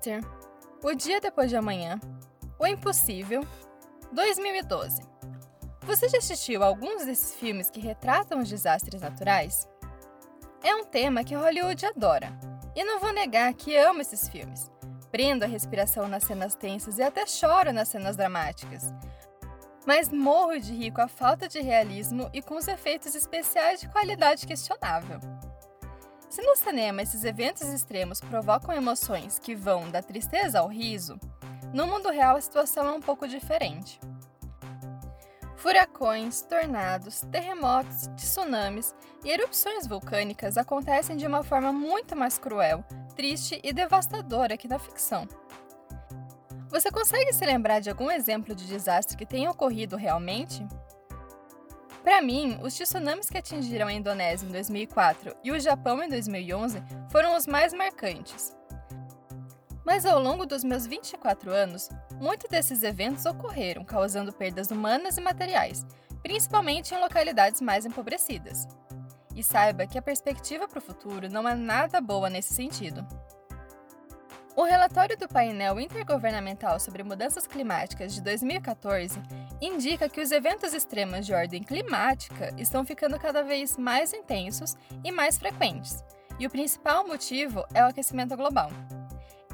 Mister, O Dia Depois de Amanhã, O Impossível, 2012. Você já assistiu a alguns desses filmes que retratam os desastres naturais? É um tema que Hollywood adora, e não vou negar que amo esses filmes. Prendo a respiração nas cenas tensas e até choro nas cenas dramáticas. Mas morro de rir com a falta de realismo e com os efeitos especiais de qualidade questionável. Se no cinema esses eventos extremos provocam emoções que vão da tristeza ao riso, no mundo real a situação é um pouco diferente. Furacões, tornados, terremotos, tsunamis e erupções vulcânicas acontecem de uma forma muito mais cruel, triste e devastadora que na ficção. Você consegue se lembrar de algum exemplo de desastre que tenha ocorrido realmente? Para mim, os tsunamis que atingiram a Indonésia em 2004 e o Japão em 2011 foram os mais marcantes. Mas ao longo dos meus 24 anos, muitos desses eventos ocorreram, causando perdas humanas e materiais, principalmente em localidades mais empobrecidas. E saiba que a perspectiva para o futuro não é nada boa nesse sentido. O relatório do painel intergovernamental sobre mudanças climáticas de 2014 indica que os eventos extremos de ordem climática estão ficando cada vez mais intensos e mais frequentes, e o principal motivo é o aquecimento global.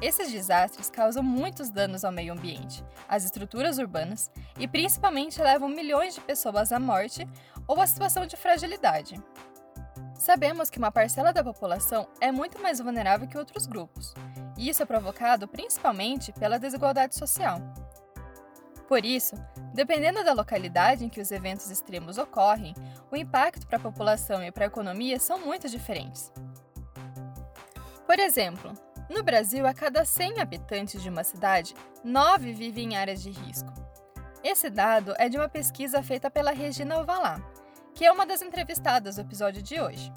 Esses desastres causam muitos danos ao meio ambiente, às estruturas urbanas e principalmente levam milhões de pessoas à morte ou à situação de fragilidade. Sabemos que uma parcela da população é muito mais vulnerável que outros grupos, e isso é provocado principalmente pela desigualdade social. Por isso, dependendo da localidade em que os eventos extremos ocorrem, o impacto para a população e para a economia são muito diferentes. Por exemplo, no Brasil, a cada 100 habitantes de uma cidade, 9 vivem em áreas de risco. Esse dado é de uma pesquisa feita pela Regina Alvalá, que é uma das entrevistadas do episódio de hoje.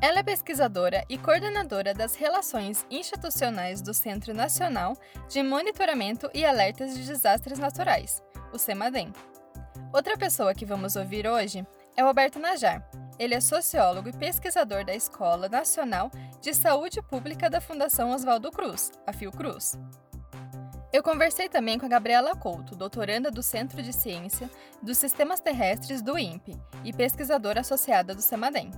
Ela é pesquisadora e coordenadora das relações institucionais do Centro Nacional de Monitoramento e Alertas de Desastres Naturais, o CEMADEM. Outra pessoa que vamos ouvir hoje é o Alberto Najar. Ele é sociólogo e pesquisador da Escola Nacional de Saúde Pública da Fundação Oswaldo Cruz, a Fiocruz. Eu conversei também com a Gabriela Couto, doutoranda do Centro de Ciência dos Sistemas Terrestres do INPE e pesquisadora associada do CEMADEM.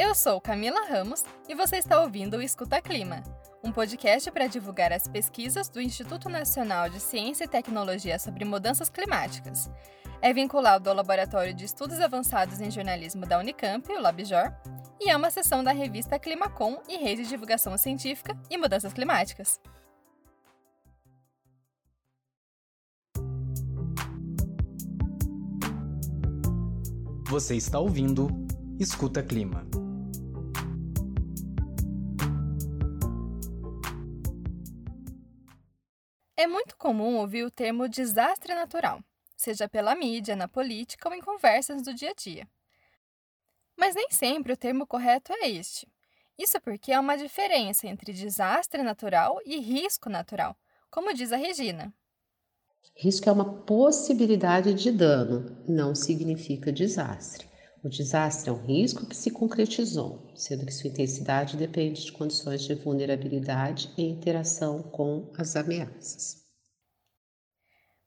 Eu sou Camila Ramos e você está ouvindo o Escuta Clima, um podcast para divulgar as pesquisas do Instituto Nacional de Ciência e Tecnologia sobre Mudanças Climáticas. É vinculado ao Laboratório de Estudos Avançados em Jornalismo da Unicamp, o LabJOR, e é uma seção da revista Climacom e Rede de Divulgação Científica e Mudanças Climáticas. Você está ouvindo Escuta Clima. É muito comum ouvir o termo desastre natural, seja pela mídia, na política ou em conversas do dia a dia. Mas nem sempre o termo correto é este. Isso porque há uma diferença entre desastre natural e risco natural, como diz a Regina. Risco é uma possibilidade de dano, não significa desastre. O desastre é um risco que se concretizou, sendo que sua intensidade depende de condições de vulnerabilidade e interação com as ameaças.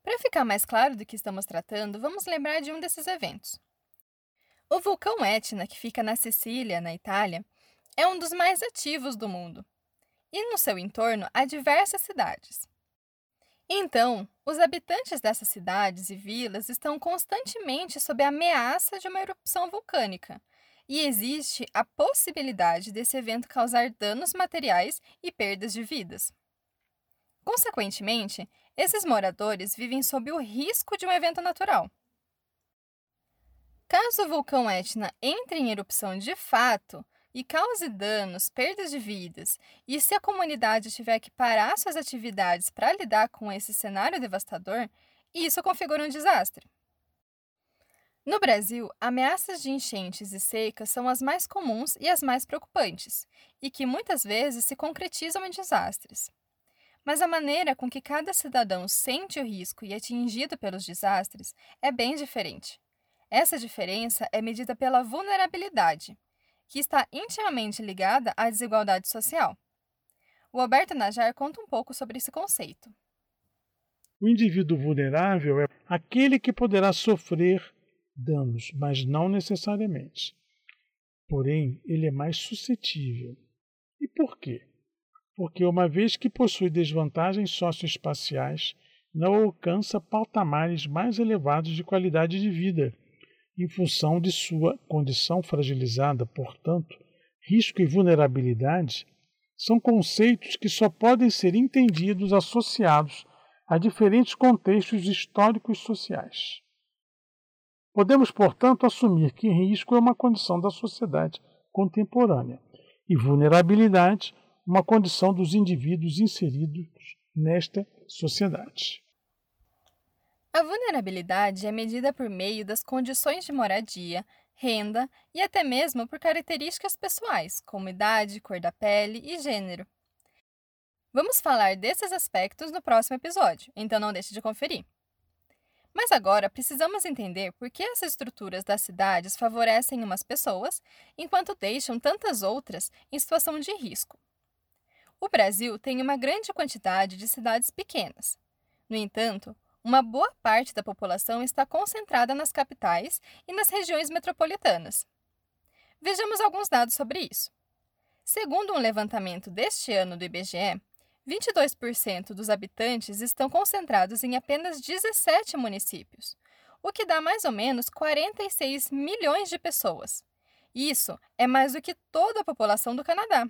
Para ficar mais claro do que estamos tratando, vamos lembrar de um desses eventos. O vulcão Etna, que fica na Sicília, na Itália, é um dos mais ativos do mundo. E no seu entorno há diversas cidades. Então, os habitantes dessas cidades e vilas estão constantemente sob a ameaça de uma erupção vulcânica, e existe a possibilidade desse evento causar danos materiais e perdas de vidas. Consequentemente, esses moradores vivem sob o risco de um evento natural. Caso o vulcão Etna entre em erupção de fato, e cause danos, perdas de vidas, e se a comunidade tiver que parar suas atividades para lidar com esse cenário devastador, isso configura um desastre. No Brasil, ameaças de enchentes e secas são as mais comuns e as mais preocupantes, e que muitas vezes se concretizam em desastres. Mas a maneira com que cada cidadão sente o risco e é atingido pelos desastres é bem diferente. Essa diferença é medida pela vulnerabilidade, que está intimamente ligada à desigualdade social. O Alberto Najar conta um pouco sobre esse conceito. O indivíduo vulnerável é aquele que poderá sofrer danos, mas não necessariamente. Porém, ele é mais suscetível. E por quê? Porque, uma vez que possui desvantagens socioespaciais, não alcança patamares mais elevados de qualidade de vida, em função de sua condição fragilizada, portanto, risco e vulnerabilidade são conceitos que só podem ser entendidos associados a diferentes contextos históricos sociais. Podemos, portanto, assumir que risco é uma condição da sociedade contemporânea e vulnerabilidade uma condição dos indivíduos inseridos nesta sociedade. A vulnerabilidade é medida por meio das condições de moradia, renda e até mesmo por características pessoais, como idade, cor da pele e gênero. Vamos falar desses aspectos no próximo episódio, então não deixe de conferir. Mas agora precisamos entender por que essas estruturas das cidades favorecem umas pessoas, enquanto deixam tantas outras em situação de risco. O Brasil tem uma grande quantidade de cidades pequenas. No entanto, uma boa parte da população está concentrada nas capitais e nas regiões metropolitanas. Vejamos alguns dados sobre isso. Segundo um levantamento deste ano do IBGE, 22% dos habitantes estão concentrados em apenas 17 municípios, o que dá mais ou menos 46 milhões de pessoas. Isso é mais do que toda a população do Canadá.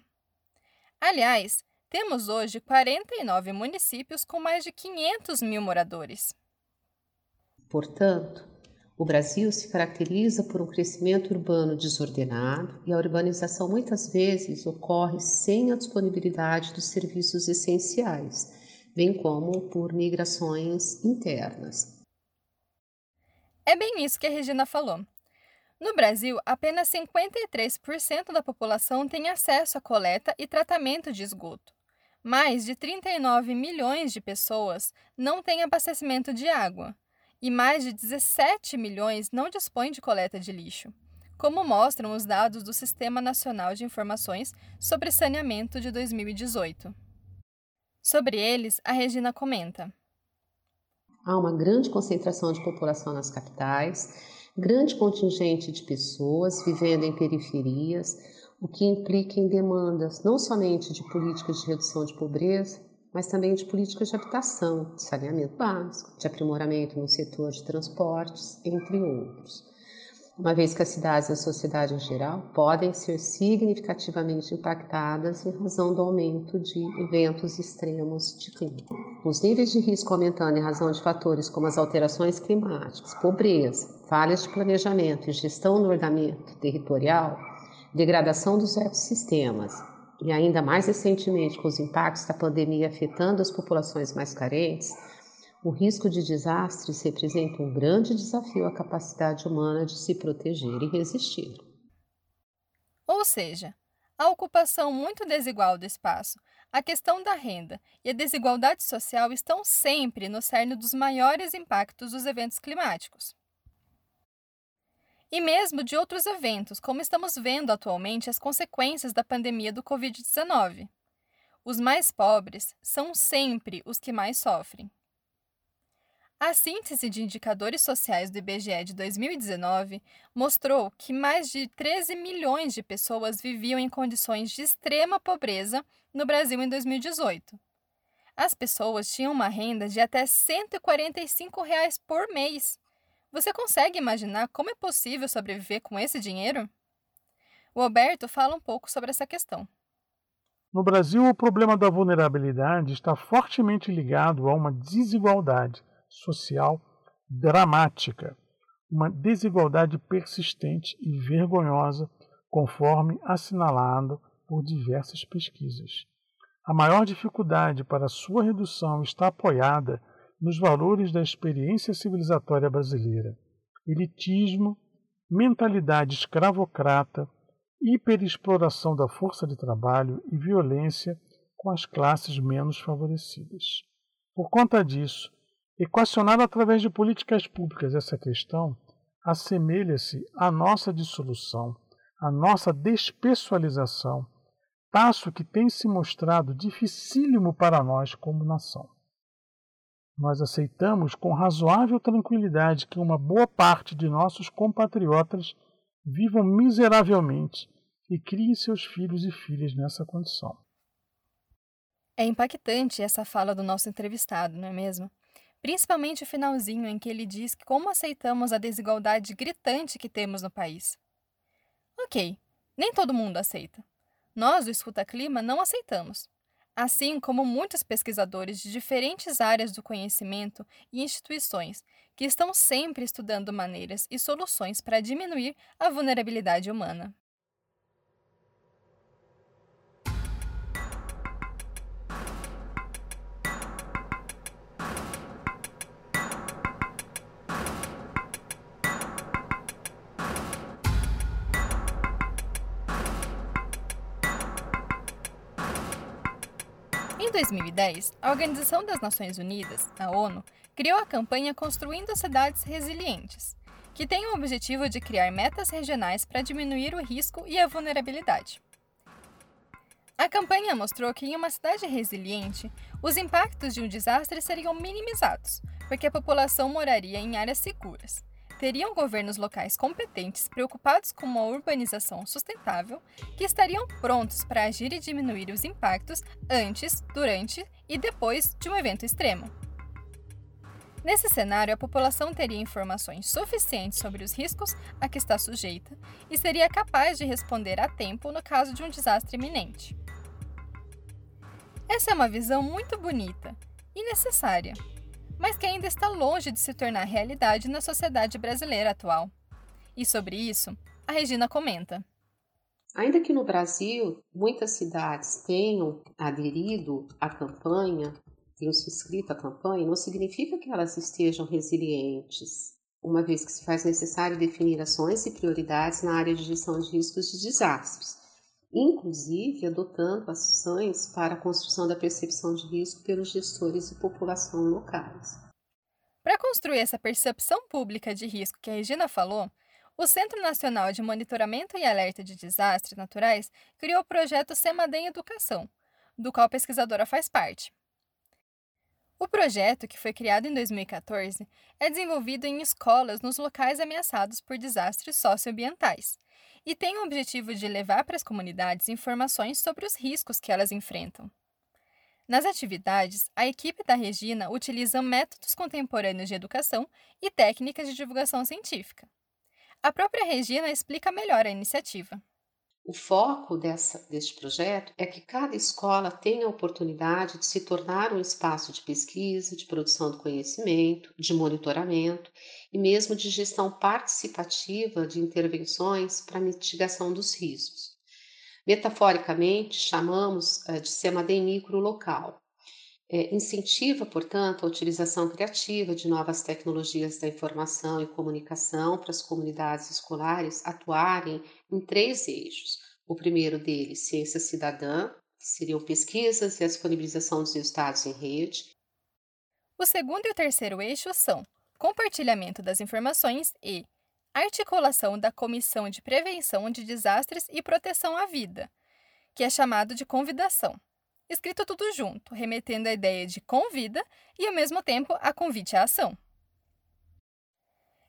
Aliás, temos hoje 49 municípios com mais de 500 mil moradores. Portanto, o Brasil se caracteriza por um crescimento urbano desordenado e a urbanização muitas vezes ocorre sem a disponibilidade dos serviços essenciais, bem como por migrações internas. É bem isso que a Regina falou. No Brasil, apenas 53% da população tem acesso à coleta e tratamento de esgoto. Mais de 39 milhões de pessoas não têm abastecimento de água e mais de 17 milhões não dispõem de coleta de lixo, como mostram os dados do Sistema Nacional de Informações sobre Saneamento de 2018. Sobre eles, a Regina comenta. Há uma grande concentração de população nas capitais, grande contingente de pessoas vivendo em periferias, o que implica em demandas não somente de políticas de redução de pobreza, mas também de políticas de habitação, de saneamento básico, de aprimoramento no setor de transportes, entre outros. Uma vez que as cidades e a sociedade em geral podem ser significativamente impactadas em razão do aumento de eventos extremos de clima. Os níveis de risco aumentando em razão de fatores como as alterações climáticas, pobreza, falhas de planejamento e gestão do ordenamento territorial degradação dos ecossistemas e ainda mais recentemente com os impactos da pandemia afetando as populações mais carentes, o risco de desastres representa um grande desafio à capacidade humana de se proteger e resistir. Ou seja, a ocupação muito desigual do espaço, a questão da renda e a desigualdade social estão sempre no cerne dos maiores impactos dos eventos climáticos e mesmo de outros eventos, como estamos vendo atualmente as consequências da pandemia do Covid-19. Os mais pobres são sempre os que mais sofrem. A síntese de indicadores sociais do IBGE de 2019 mostrou que mais de 13 milhões de pessoas viviam em condições de extrema pobreza no Brasil em 2018. As pessoas tinham uma renda de até 145 reais por mês. Você consegue imaginar como é possível sobreviver com esse dinheiro? O Alberto fala um pouco sobre essa questão. No Brasil, o problema da vulnerabilidade está fortemente ligado a uma desigualdade social dramática, uma desigualdade persistente e vergonhosa, conforme assinalado por diversas pesquisas. A maior dificuldade para sua redução está apoiada nos valores da experiência civilizatória brasileira: elitismo, mentalidade escravocrata, hiperexploração da força de trabalho e violência com as classes menos favorecidas. Por conta disso, equacionar através de políticas públicas essa questão assemelha-se à nossa dissolução, à nossa despessoalização, passo que tem se mostrado dificílimo para nós como nação. Nós aceitamos com razoável tranquilidade que uma boa parte de nossos compatriotas vivam miseravelmente e criem seus filhos e filhas nessa condição. É impactante essa fala do nosso entrevistado, não é mesmo? Principalmente o finalzinho em que ele diz como aceitamos a desigualdade gritante que temos no país. Ok, nem todo mundo aceita. Nós, do Escuta Clima, não aceitamos. Assim como muitos pesquisadores de diferentes áreas do conhecimento e instituições que estão sempre estudando maneiras e soluções para diminuir a vulnerabilidade humana. 2010, a Organização das Nações Unidas, a ONU, criou a campanha Construindo Cidades Resilientes, que tem o objetivo de criar metas regionais para diminuir o risco e a vulnerabilidade. A campanha mostrou que em uma cidade resiliente, os impactos de um desastre seriam minimizados, porque a população moraria em áreas seguras teriam governos locais competentes preocupados com uma urbanização sustentável que estariam prontos para agir e diminuir os impactos antes, durante e depois de um evento extremo. Nesse cenário, a população teria informações suficientes sobre os riscos a que está sujeita e seria capaz de responder a tempo no caso de um desastre iminente. Essa é uma visão muito bonita e necessária mas que ainda está longe de se tornar realidade na sociedade brasileira atual. E sobre isso, a Regina comenta. Ainda que no Brasil muitas cidades tenham aderido à campanha, tenham subscrito à campanha, não significa que elas estejam resilientes, uma vez que se faz necessário definir ações e prioridades na área de gestão de riscos de desastres inclusive adotando ações para a construção da percepção de risco pelos gestores e população locais. Para construir essa percepção pública de risco que a Regina falou, o Centro Nacional de Monitoramento e Alerta de Desastres Naturais criou o projeto Semadem Educação, do qual a pesquisadora faz parte. O projeto, que foi criado em 2014, é desenvolvido em escolas nos locais ameaçados por desastres socioambientais e tem o objetivo de levar para as comunidades informações sobre os riscos que elas enfrentam. Nas atividades, a equipe da Regina utiliza métodos contemporâneos de educação e técnicas de divulgação científica. A própria Regina explica melhor a iniciativa. O foco dessa, deste projeto é que cada escola tenha a oportunidade de se tornar um espaço de pesquisa, de produção do conhecimento, de monitoramento e mesmo de gestão participativa de intervenções para mitigação dos riscos. Metaforicamente, chamamos eh, de SEMADEM micro local. É, incentiva, portanto, a utilização criativa de novas tecnologias da informação e comunicação para as comunidades escolares atuarem em três eixos. O primeiro deles, ciência cidadã, que seriam pesquisas e a disponibilização dos resultados em rede. O segundo e o terceiro eixo são compartilhamento das informações e articulação da Comissão de Prevenção de Desastres e Proteção à Vida, que é chamado de convidação. Escrito tudo junto, remetendo à ideia de convida e, ao mesmo tempo, a convite à ação.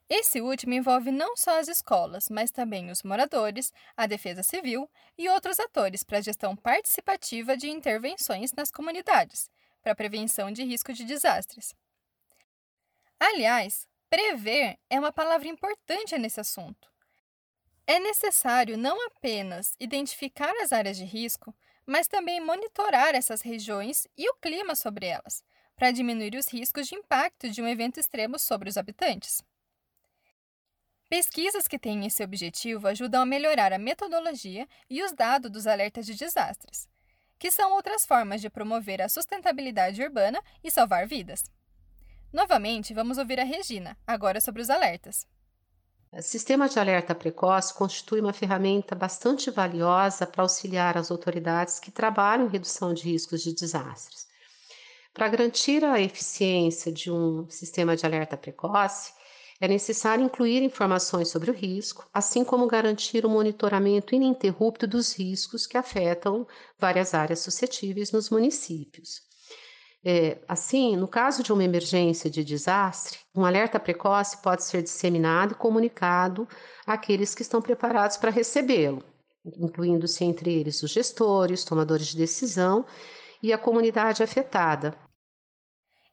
Esse último envolve não só as escolas, mas também os moradores, a defesa civil e outros atores para a gestão participativa de intervenções nas comunidades, para a prevenção de risco de desastres. Aliás, prever é uma palavra importante nesse assunto. É necessário não apenas identificar as áreas de risco, mas também monitorar essas regiões e o clima sobre elas, para diminuir os riscos de impacto de um evento extremo sobre os habitantes. Pesquisas que têm esse objetivo ajudam a melhorar a metodologia e os dados dos alertas de desastres, que são outras formas de promover a sustentabilidade urbana e salvar vidas. Novamente, vamos ouvir a Regina, agora sobre os alertas. Sistema de alerta precoce constitui uma ferramenta bastante valiosa para auxiliar as autoridades que trabalham em redução de riscos de desastres. Para garantir a eficiência de um sistema de alerta precoce, É necessário incluir informações sobre o risco, assim como garantir o monitoramento ininterrupto dos riscos que afetam várias áreas suscetíveis nos municípios. É, assim, no caso de uma emergência de desastre, um alerta precoce pode ser disseminado e comunicado àqueles que estão preparados para recebê-lo, incluindo-se entre eles os gestores, tomadores de decisão e a comunidade afetada.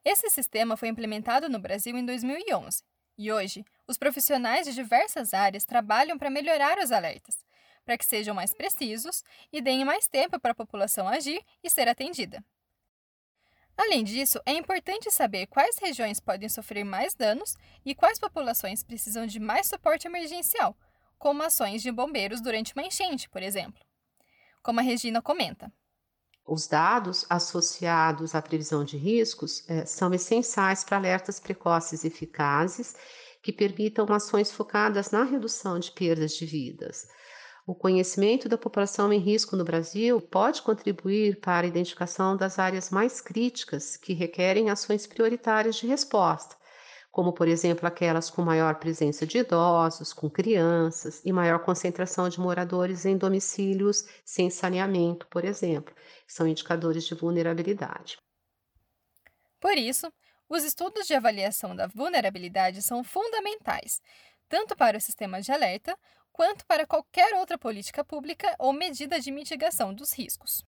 Esse sistema foi implementado no Brasil em 2011 e hoje os profissionais de diversas áreas trabalham para melhorar os alertas, para que sejam mais precisos e deem mais tempo para a população agir e ser atendida. Além disso, é importante saber quais regiões podem sofrer mais danos e quais populações precisam de mais suporte emergencial, como ações de bombeiros durante uma enchente, por exemplo. Como a Regina comenta. Os dados associados à previsão de riscos é, são essenciais para alertas precoces eficazes que permitam ações focadas na redução de perdas de vidas. O conhecimento da população em risco no Brasil pode contribuir para a identificação das áreas mais críticas que requerem ações prioritárias de resposta, como, por exemplo, aquelas com maior presença de idosos, com crianças e maior concentração de moradores em domicílios sem saneamento, por exemplo, são indicadores de vulnerabilidade. Por isso, os estudos de avaliação da vulnerabilidade são fundamentais, tanto para o sistema de alerta quanto para qualquer outra política pública ou medida de mitigação dos riscos.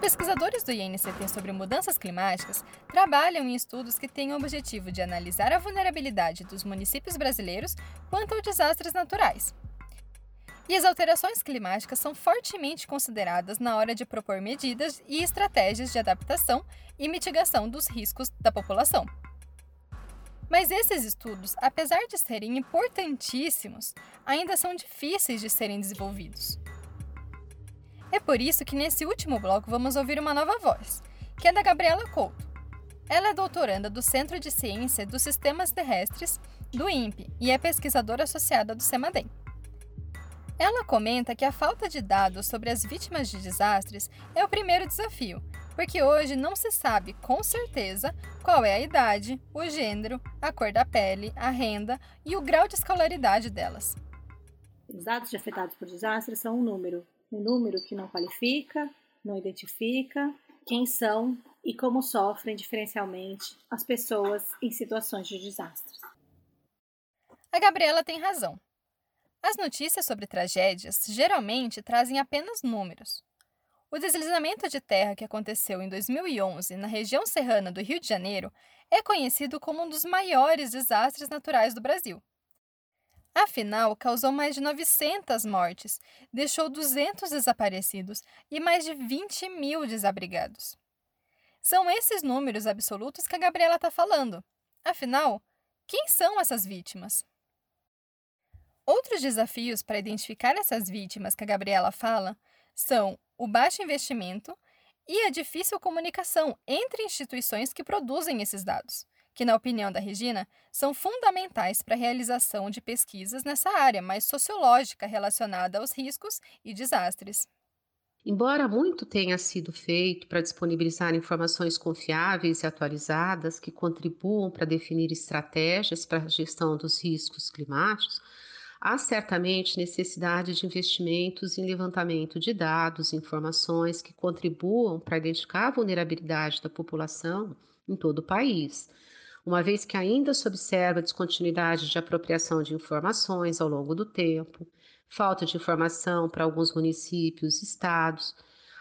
Pesquisadores do INCT sobre mudanças climáticas trabalham em estudos que têm o objetivo de analisar a vulnerabilidade dos municípios brasileiros quanto a desastres naturais. E as alterações climáticas são fortemente consideradas na hora de propor medidas e estratégias de adaptação e mitigação dos riscos da população. Mas esses estudos, apesar de serem importantíssimos, ainda são difíceis de serem desenvolvidos. É por isso que nesse último bloco vamos ouvir uma nova voz, que é da Gabriela Couto. Ela é doutoranda do Centro de Ciência dos Sistemas Terrestres do INPE e é pesquisadora associada do CEMADEM. Ela comenta que a falta de dados sobre as vítimas de desastres é o primeiro desafio, porque hoje não se sabe com certeza qual é a idade, o gênero, a cor da pele, a renda e o grau de escolaridade delas. Os dados de afetados por desastres são um número, um número que não qualifica, não identifica quem são e como sofrem diferencialmente as pessoas em situações de desastres. A Gabriela tem razão. As notícias sobre tragédias geralmente trazem apenas números. O deslizamento de terra que aconteceu em 2011 na região serrana do Rio de Janeiro é conhecido como um dos maiores desastres naturais do Brasil. Afinal, causou mais de 900 mortes, deixou 200 desaparecidos e mais de 20 mil desabrigados. São esses números absolutos que a Gabriela está falando. Afinal, quem são essas vítimas? Outros desafios para identificar essas vítimas que a Gabriela fala são o baixo investimento e a difícil comunicação entre instituições que produzem esses dados que, na opinião da Regina, são fundamentais para a realização de pesquisas nessa área mais sociológica relacionada aos riscos e desastres. Embora muito tenha sido feito para disponibilizar informações confiáveis e atualizadas que contribuam para definir estratégias para a gestão dos riscos climáticos, há certamente necessidade de investimentos em levantamento de dados informações que contribuam para identificar a vulnerabilidade da população em todo o país, uma vez que ainda se observa descontinuidade de apropriação de informações ao longo do tempo, falta de informação para alguns municípios e estados,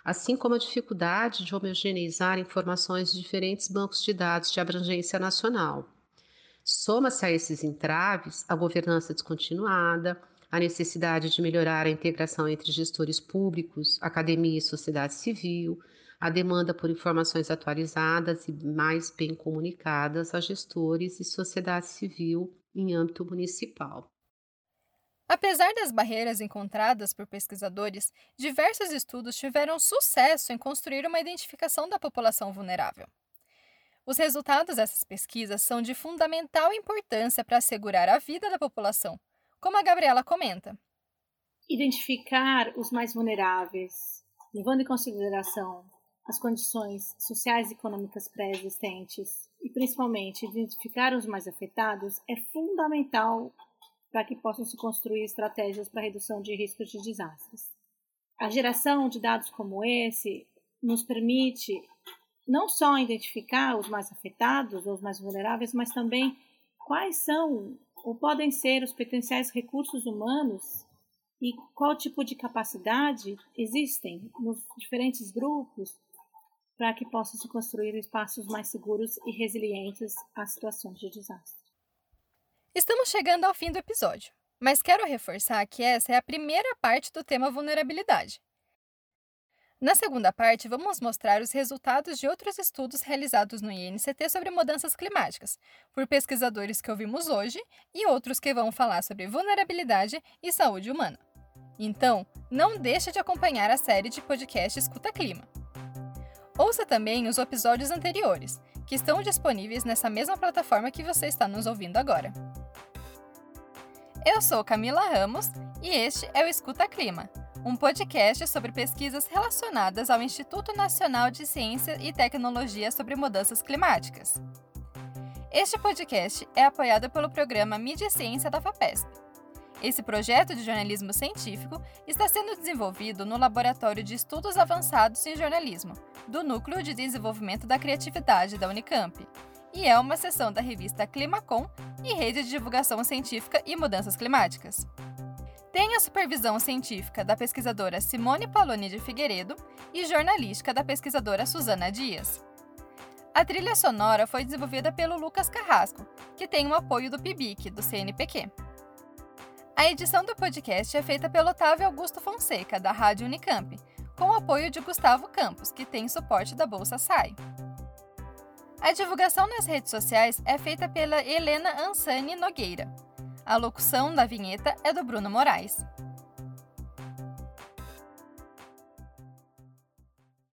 assim como a dificuldade de homogeneizar informações de diferentes bancos de dados de abrangência nacional. Soma-se a esses entraves a governança descontinuada, a necessidade de melhorar a integração entre gestores públicos, academia e sociedade civil, a demanda por informações atualizadas e mais bem comunicadas a gestores e sociedade civil em âmbito municipal. Apesar das barreiras encontradas por pesquisadores, diversos estudos tiveram sucesso em construir uma identificação da população vulnerável. Os resultados dessas pesquisas são de fundamental importância para assegurar a vida da população, como a Gabriela comenta. Identificar os mais vulneráveis, levando em consideração as condições sociais e econômicas pré-existentes e principalmente identificar os mais afetados é fundamental para que possam se construir estratégias para redução de riscos de desastres. A geração de dados como esse nos permite não só identificar os mais afetados ou os mais vulneráveis, mas também quais são ou podem ser os potenciais recursos humanos e qual tipo de capacidade existem nos diferentes grupos para que possam se construir espaços mais seguros e resilientes às situações de desastre. Estamos chegando ao fim do episódio, mas quero reforçar que essa é a primeira parte do tema vulnerabilidade. Na segunda parte, vamos mostrar os resultados de outros estudos realizados no INCT sobre mudanças climáticas, por pesquisadores que ouvimos hoje e outros que vão falar sobre vulnerabilidade e saúde humana. Então, não deixe de acompanhar a série de podcast Escuta Clima. Ouça também os episódios anteriores, que estão disponíveis nessa mesma plataforma que você está nos ouvindo agora. Eu sou Camila Ramos e este é o Escuta Clima um podcast sobre pesquisas relacionadas ao Instituto Nacional de Ciência e Tecnologia sobre Mudanças Climáticas. Este podcast é apoiado pelo programa Mídia Ciência da FAPESP. Esse projeto de jornalismo científico está sendo desenvolvido no Laboratório de Estudos Avançados em Jornalismo, do Núcleo de Desenvolvimento da Criatividade da Unicamp, e é uma seção da revista Climacom e Rede de Divulgação Científica e Mudanças Climáticas. Tem a supervisão científica da pesquisadora Simone Paloni de Figueiredo e jornalística da pesquisadora Suzana Dias. A trilha sonora foi desenvolvida pelo Lucas Carrasco, que tem o apoio do PIBIC, do CNPq. A edição do podcast é feita pelo Otávio Augusto Fonseca, da Rádio Unicamp, com o apoio de Gustavo Campos, que tem suporte da Bolsa SAI. A divulgação nas redes sociais é feita pela Helena Ansani Nogueira. A locução da vinheta é do Bruno Moraes.